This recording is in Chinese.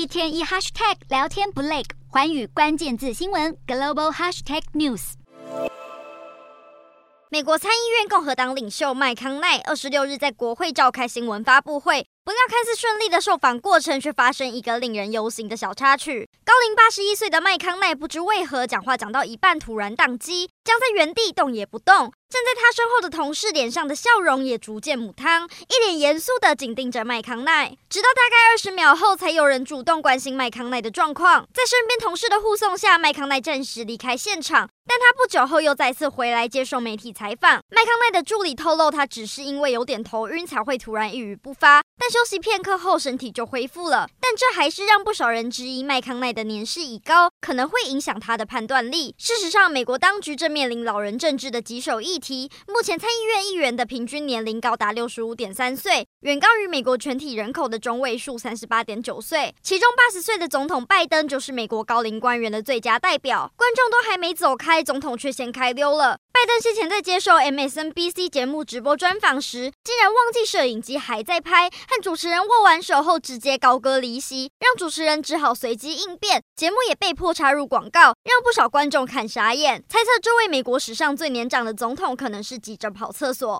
一天一 hashtag 聊天不累，环宇关键字新闻 global hashtag news。美国参议院共和党领袖麦康奈二十六日在国会召开新闻发布会，不料看似顺利的受访过程却发生一个令人忧心的小插曲。高龄八十一岁的麦康奈不知为何讲话讲到一半突然宕机，僵在原地动也不动。站在他身后的同事脸上的笑容也逐渐母汤，一脸严肃地紧盯着麦康奈，直到大概二十秒后，才有人主动关心麦康奈的状况。在身边同事的护送下，麦康奈暂时离开现场，但他不久后又再次回来接受媒体采访。麦康奈的助理透露，他只是因为有点头晕才会突然一语不发，但是休息片刻后身体就恢复了。但这还是让不少人质疑麦康奈的年事已高，可能会影响他的判断力。事实上，美国当局正面临老人政治的棘手议题。目前参议院议员的平均年龄高达六十五点三岁，远高于美国全体人口的中位数三十八点九岁。其中八十岁的总统拜登就是美国高龄官员的最佳代表。观众都还没走开，总统却先开溜了。拜登先前在接受 MSNBC 节目直播专访时，竟然忘记摄影机还在拍，主持人握完手后直接高歌离席，让主持人只好随机应变，节目也被迫插入广告，让不少观众看傻眼，猜测这位美国史上最年长的总统可能是急着跑厕所。